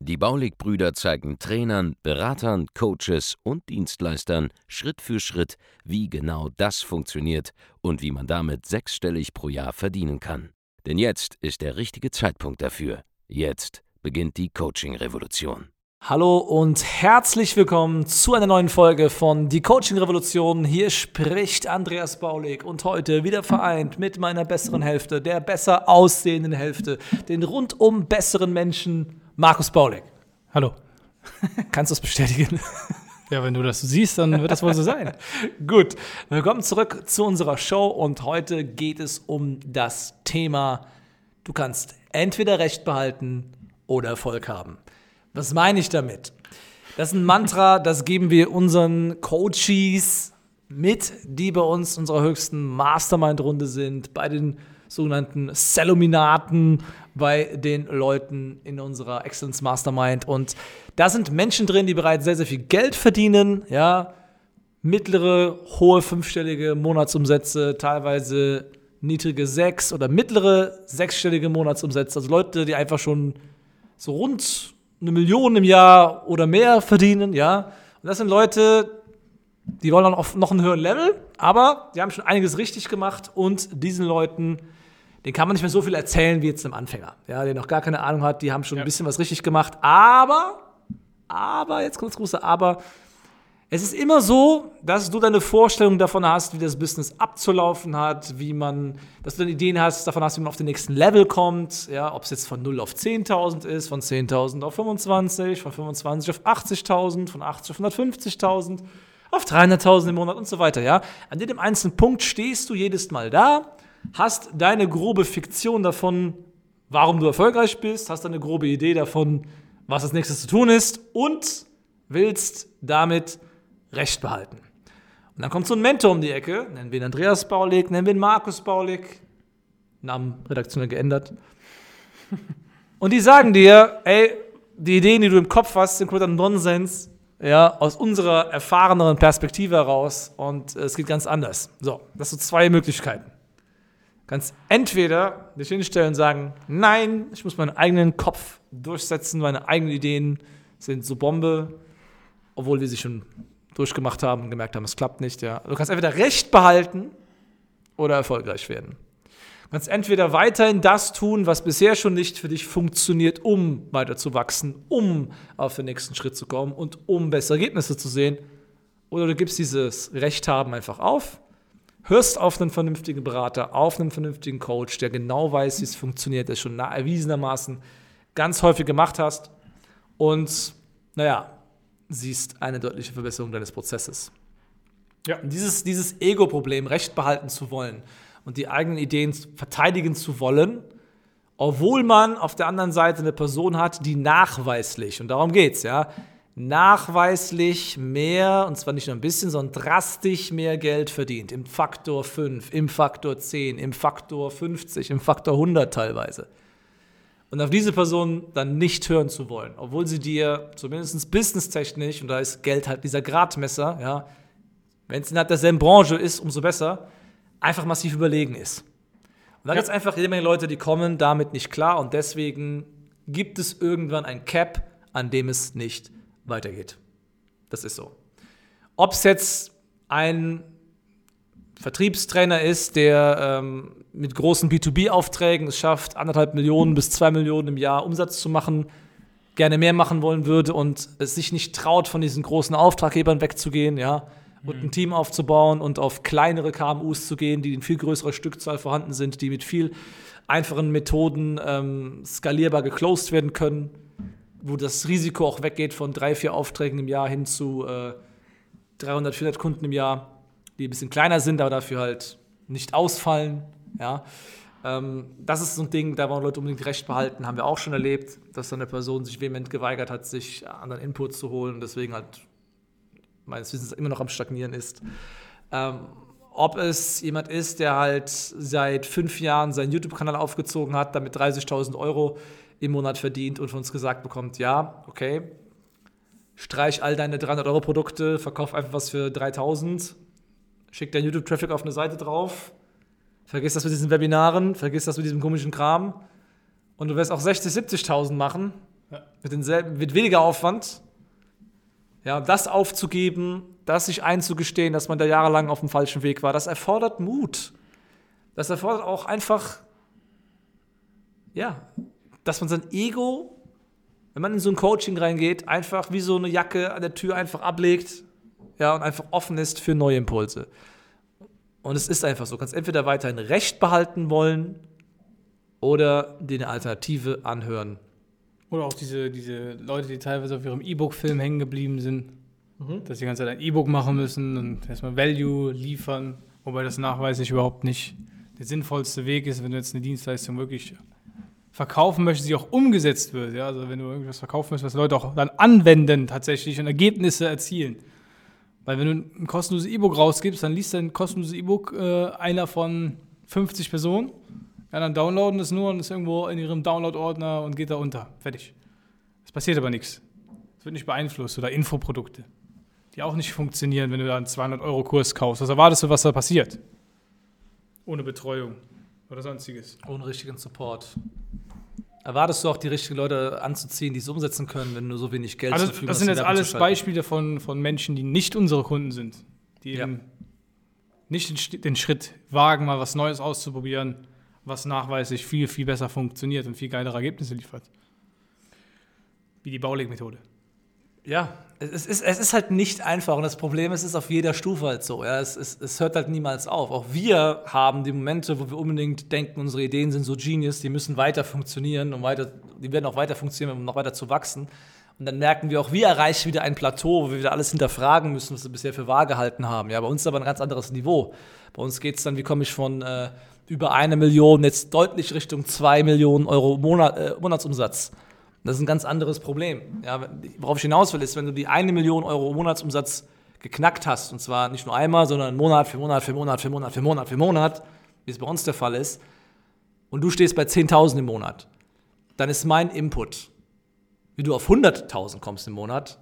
Die Baulig-Brüder zeigen Trainern, Beratern, Coaches und Dienstleistern Schritt für Schritt, wie genau das funktioniert und wie man damit sechsstellig pro Jahr verdienen kann. Denn jetzt ist der richtige Zeitpunkt dafür. Jetzt beginnt die Coaching-Revolution. Hallo und herzlich willkommen zu einer neuen Folge von Die Coaching Revolution. Hier spricht Andreas Baulig und heute wieder vereint mit meiner besseren Hälfte, der besser aussehenden Hälfte, den rundum besseren Menschen, Markus Baulig. Hallo. Kannst du es bestätigen? Ja, wenn du das siehst, dann wird das wohl so sein. Gut, willkommen zurück zu unserer Show und heute geht es um das Thema, du kannst entweder Recht behalten oder Erfolg haben. Was meine ich damit? Das ist ein Mantra, das geben wir unseren Coaches mit, die bei uns in unserer höchsten Mastermind-Runde sind, bei den sogenannten Celuminaten, bei den Leuten in unserer Excellence Mastermind. Und da sind Menschen drin, die bereits sehr, sehr viel Geld verdienen, ja, mittlere, hohe fünfstellige Monatsumsätze, teilweise niedrige sechs- oder mittlere sechsstellige Monatsumsätze. Also Leute, die einfach schon so rund eine Million im Jahr oder mehr verdienen, ja. Und das sind Leute, die wollen dann auf noch einen höheren Level, aber die haben schon einiges richtig gemacht und diesen Leuten, den kann man nicht mehr so viel erzählen wie jetzt einem Anfänger, ja, der noch gar keine Ahnung hat, die haben schon ja. ein bisschen was richtig gemacht, aber, aber, jetzt kommt das große Aber, es ist immer so, dass du deine Vorstellung davon hast, wie das Business abzulaufen hat, wie man, dass du dann Ideen hast, davon hast, wie man auf den nächsten Level kommt, ja, ob es jetzt von 0 auf 10.000 ist, von 10.000 auf 25, von 25 auf 80.000, von 80 auf 150.000, auf 300.000 im Monat und so weiter, ja. An jedem einzelnen Punkt stehst du jedes Mal da, hast deine grobe Fiktion davon, warum du erfolgreich bist, hast eine grobe Idee davon, was als nächstes zu tun ist und willst damit Recht behalten. Und dann kommt so ein Mentor um die Ecke, nennen wir ihn Andreas Baulig, nennen wir ihn Markus Baulig, Namen redaktionell geändert. Und die sagen dir, ey, die Ideen, die du im Kopf hast, sind kompletter Nonsens, ja, aus unserer erfahreneren Perspektive heraus und es geht ganz anders. So, das sind zwei Möglichkeiten. Kannst entweder dich hinstellen und sagen, nein, ich muss meinen eigenen Kopf durchsetzen, meine eigenen Ideen sind so Bombe, obwohl wir sie schon durchgemacht haben und gemerkt haben, es klappt nicht. Ja. Du kannst entweder Recht behalten oder erfolgreich werden. Du kannst entweder weiterhin das tun, was bisher schon nicht für dich funktioniert, um weiter zu wachsen, um auf den nächsten Schritt zu kommen und um bessere Ergebnisse zu sehen. Oder du gibst dieses Recht haben einfach auf, hörst auf einen vernünftigen Berater, auf einen vernünftigen Coach, der genau weiß, wie es funktioniert, der schon erwiesenermaßen ganz häufig gemacht hast. Und naja, siehst eine deutliche Verbesserung deines Prozesses. Ja. Dieses, dieses Ego-Problem, Recht behalten zu wollen und die eigenen Ideen verteidigen zu wollen, obwohl man auf der anderen Seite eine Person hat, die nachweislich, und darum geht es, ja, nachweislich mehr, und zwar nicht nur ein bisschen, sondern drastisch mehr Geld verdient. Im Faktor 5, im Faktor 10, im Faktor 50, im Faktor 100 teilweise und auf diese Person dann nicht hören zu wollen, obwohl sie dir zumindest businesstechnisch, und da ist Geld halt dieser Gradmesser, ja, wenn es innerhalb derselben Branche ist, umso besser, einfach massiv überlegen ist. Und da ja. gibt es einfach jede Menge Leute, die kommen damit nicht klar und deswegen gibt es irgendwann ein Cap, an dem es nicht weitergeht. Das ist so. Ob es jetzt ein Vertriebstrainer ist, der ähm, mit großen B2B-Aufträgen es schafft, anderthalb Millionen bis zwei Millionen im Jahr Umsatz zu machen, gerne mehr machen wollen würde und es sich nicht traut, von diesen großen Auftraggebern wegzugehen, ja, und ein mhm. Team aufzubauen und auf kleinere KMUs zu gehen, die in viel größerer Stückzahl vorhanden sind, die mit viel einfachen Methoden ähm, skalierbar geclosed werden können, wo das Risiko auch weggeht von drei, vier Aufträgen im Jahr hin zu äh, 300, 400 Kunden im Jahr die ein bisschen kleiner sind, aber dafür halt nicht ausfallen. Ja. Ähm, das ist so ein Ding, da wollen Leute unbedingt Recht behalten, haben wir auch schon erlebt, dass dann eine Person sich vehement geweigert hat, sich anderen Input zu holen und deswegen halt meines Wissens immer noch am Stagnieren ist. Ähm, ob es jemand ist, der halt seit fünf Jahren seinen YouTube-Kanal aufgezogen hat, damit 30.000 Euro im Monat verdient und von uns gesagt bekommt, ja, okay, streich all deine 300 Euro Produkte, verkauf einfach was für 3000, schick deinen YouTube-Traffic auf eine Seite drauf, vergiss das mit diesen Webinaren, vergiss das mit diesem komischen Kram und du wirst auch 60, 70.000 machen Ja. mit, denselben, mit weniger Aufwand. Ja, das aufzugeben, das sich einzugestehen, dass man da jahrelang auf dem falschen Weg war, das erfordert Mut. Das erfordert auch einfach, ja, dass man sein Ego, wenn man in so ein Coaching reingeht, einfach wie so eine Jacke an der Tür einfach ablegt, ja, und einfach offen ist für neue Impulse. Und es ist einfach so, du kannst entweder weiterhin Recht behalten wollen oder dir eine Alternative anhören. Oder auch diese, diese Leute, die teilweise auf ihrem E-Book-Film hängen geblieben sind, dass sie die ganze Zeit ein E-Book machen müssen und erstmal Value liefern, wobei das nachweislich überhaupt nicht der sinnvollste Weg ist, wenn du jetzt eine Dienstleistung wirklich verkaufen möchtest, die auch umgesetzt wird. Ja? Also wenn du irgendwas verkaufen möchtest, was Leute auch dann anwenden tatsächlich und Ergebnisse erzielen. Weil wenn du ein kostenloses E-Book rausgibst, dann liest dein kostenloses E-Book äh, einer von 50 Personen. Ja, dann downloaden das nur und ist irgendwo in ihrem Download-Ordner und geht da unter. Fertig. Es passiert aber nichts. Es wird nicht beeinflusst. Oder Infoprodukte, die auch nicht funktionieren, wenn du da einen 200-Euro-Kurs kaufst. Was erwartest du, was da passiert? Ohne Betreuung oder sonstiges. Ohne richtigen Support. Erwartest du auch die richtigen Leute anzuziehen, die es umsetzen können, wenn du so wenig Geld Also, zur Verfügung das hast, sind die jetzt alles? Beispiele von, von Menschen, die nicht unsere Kunden sind. Die Ja. eben nicht den Schritt wagen, mal was Neues auszuprobieren, was nachweislich viel, viel besser funktioniert und viel geilere Ergebnisse liefert. Wie die Baulegmethode. Ja, es ist, es ist halt nicht einfach und das Problem ist, es ist auf jeder Stufe halt so. Ja? Es, es, es hört halt niemals auf. Auch wir haben die Momente, wo wir unbedingt denken, unsere Ideen sind so genius, die müssen weiter funktionieren und weiter, die werden auch weiter funktionieren, um noch weiter zu wachsen. Und dann merken wir auch, wir erreichen wieder ein Plateau, wo wir wieder alles hinterfragen müssen, was wir bisher für wahr gehalten haben. Ja, bei uns ist aber ein ganz anderes Niveau. Bei uns geht es dann, wie komme ich von äh, über eine Million jetzt deutlich Richtung zwei Millionen Euro Monat, äh, Monatsumsatz. Das ist ein ganz anderes Problem. Ja, worauf ich hinaus will, ist, wenn du die eine Million Euro Monatsumsatz geknackt hast, und zwar nicht nur einmal, sondern Monat für Monat für Monat für Monat für Monat für Monat, wie es bei uns der Fall ist, und du stehst bei 10.000 im Monat, dann ist mein Input, wie du auf 100.000 kommst im Monat,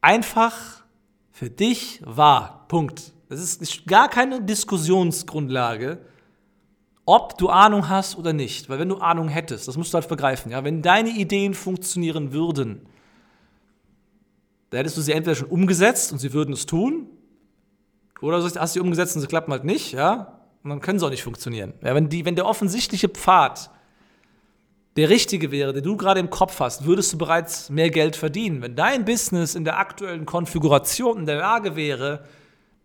einfach für dich wahr. Punkt. Das ist- ist gar keine Diskussionsgrundlage ob du Ahnung hast oder nicht. Weil wenn du Ahnung hättest, das musst du halt begreifen, ja, wenn deine Ideen funktionieren würden, dann hättest du sie entweder schon umgesetzt und sie würden es tun, oder du hast sie umgesetzt und sie klappen halt nicht, ja, und dann können sie auch nicht funktionieren. Ja, wenn, die, wenn der offensichtliche Pfad der richtige wäre, den du gerade im Kopf hast, würdest du bereits mehr Geld verdienen. Wenn dein Business in der aktuellen Konfiguration in der Lage wäre,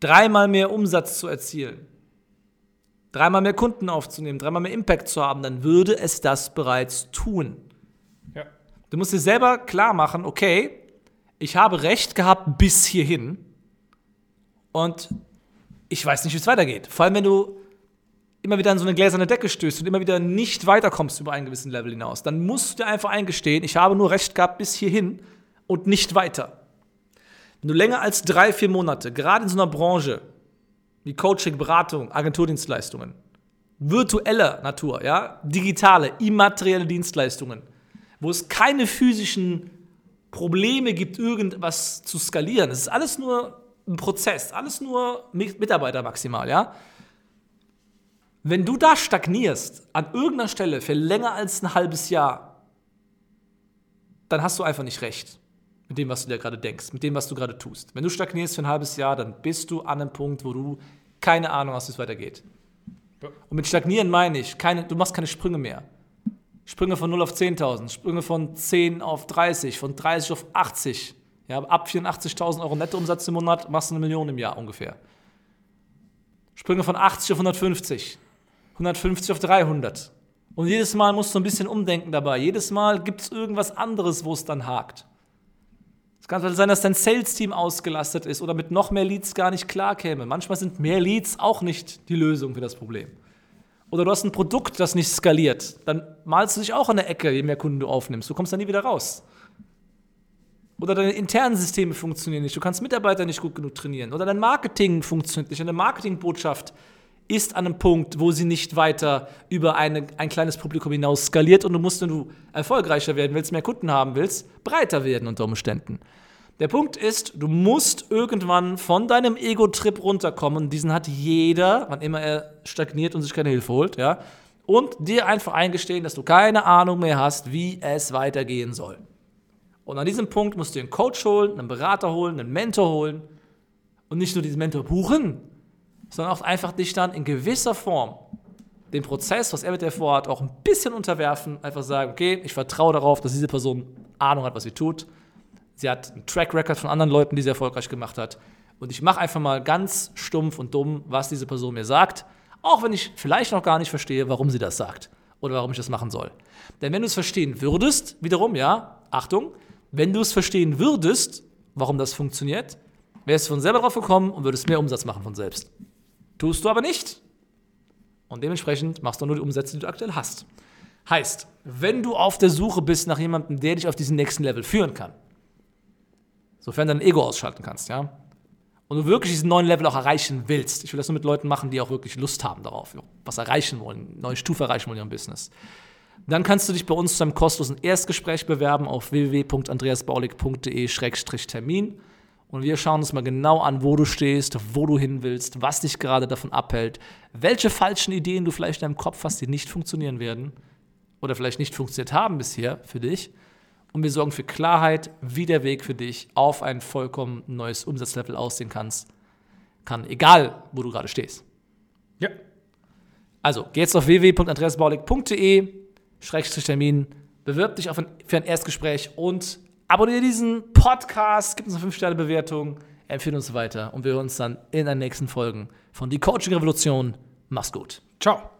dreimal mehr Umsatz zu erzielen, dreimal mehr Kunden aufzunehmen, dreimal mehr Impact zu haben, dann würde es das bereits tun. Ja. Du musst dir selber klar machen, okay, ich habe recht gehabt bis hierhin und ich weiß nicht, wie es weitergeht. Vor allem, wenn du immer wieder an so eine gläserne Decke stößt und immer wieder nicht weiterkommst über einen gewissen Level hinaus, dann musst du dir einfach eingestehen, ich habe nur recht gehabt bis hierhin und nicht weiter. Wenn du länger als drei, vier Monate, gerade in so einer Branche, wie Coaching, Beratung, Agenturdienstleistungen, virtueller Natur, ja, digitale, immaterielle Dienstleistungen, wo es keine physischen Probleme gibt, irgendwas zu skalieren. Es ist alles nur ein Prozess, alles nur Mi- Mitarbeiter maximal, ja. Wenn du da stagnierst, an irgendeiner Stelle für länger als ein halbes Jahr, dann hast du einfach nicht recht mit dem, was du dir gerade denkst, mit dem, was du gerade tust. Wenn du stagnierst für ein halbes Jahr, dann bist du an einem Punkt, wo du keine Ahnung hast, wie es weitergeht. Ja. Und mit stagnieren meine ich, keine, du machst keine Sprünge mehr. Sprünge von 0 auf 10.000, Sprünge von 10 auf 30, von 30 auf 80. Ja, ab 84.000 Euro Nettoumsatz im Monat machst du eine Million im Jahr ungefähr. Sprünge von 80 auf 150, 150 auf 300. Und jedes Mal musst du ein bisschen umdenken dabei. Jedes Mal gibt es irgendwas anderes, wo es dann hakt. Kann halt sein, dass dein Sales-Team ausgelastet ist oder mit noch mehr Leads gar nicht klarkäme. Manchmal sind mehr Leads auch nicht die Lösung für das Problem. Oder du hast ein Produkt, das nicht skaliert. Dann malst du dich auch an der Ecke, je mehr Kunden du aufnimmst. Du kommst da nie wieder raus. Oder deine internen Systeme funktionieren nicht. Du kannst Mitarbeiter nicht gut genug trainieren. Oder dein Marketing funktioniert nicht. Deine Marketingbotschaft ist an einem Punkt, wo sie nicht weiter über eine, ein kleines Publikum hinaus skaliert und du musst, wenn du erfolgreicher werden willst, mehr Kunden haben willst, breiter werden unter Umständen. Der Punkt ist, du musst irgendwann von deinem Ego-Trip runterkommen. Diesen hat jeder, wann immer er stagniert und sich keine Hilfe holt, ja. Und dir einfach eingestehen, dass du keine Ahnung mehr hast, wie es weitergehen soll. Und an diesem Punkt musst du einen Coach holen, einen Berater holen, einen Mentor holen und nicht nur diesen Mentor buchen, sondern auch einfach dich dann in gewisser Form den Prozess, was er mit dir vorhat, auch ein bisschen unterwerfen, einfach sagen, okay, ich vertraue darauf, dass diese Person Ahnung hat, was sie tut Sie hat einen Track Record von anderen Leuten, die sie erfolgreich gemacht hat. Und ich mache einfach mal ganz stumpf und dumm, was diese Person mir sagt, auch wenn ich vielleicht noch gar nicht verstehe, warum sie das sagt oder warum ich das machen soll. Denn wenn du es verstehen würdest, wiederum, ja, Achtung, wenn du es verstehen würdest, warum das funktioniert, wärst du von selber drauf gekommen und würdest mehr Umsatz machen von selbst. Tust du aber nicht. Und dementsprechend machst du nur die Umsätze, die du aktuell hast. Heißt, wenn du auf der Suche bist nach jemandem, der dich auf diesen nächsten Level führen kann, Sofern du dein Ego ausschalten kannst, ja. Und du wirklich diesen neuen Level auch erreichen willst. Ich will das nur mit Leuten machen, die auch wirklich Lust haben darauf, was erreichen wollen, neue Stufe erreichen wollen in ihrem Business. Dann kannst du dich bei uns zu einem kostenlosen Erstgespräch bewerben auf www.andreasbaulig.de-termin. Und wir schauen uns mal genau an, wo du stehst, wo du hin willst, was dich gerade davon abhält, welche falschen Ideen du vielleicht in deinem Kopf hast, die nicht funktionieren werden oder vielleicht nicht funktioniert haben bisher für dich und wir sorgen für Klarheit, wie der Weg für dich auf ein vollkommen neues Umsatzlevel aussehen kannst, kann, egal wo du gerade stehst. Ja. Also, geh jetzt auf www.andreasbaulig.de, Schrägstrich Termin, bewirb dich ein, für ein Erstgespräch und abonniere diesen Podcast, gib uns eine 5-Sterne-Bewertung, empfehle uns weiter und wir hören uns dann in den nächsten Folgen von Die Coaching Revolution. Mach's gut. Ciao.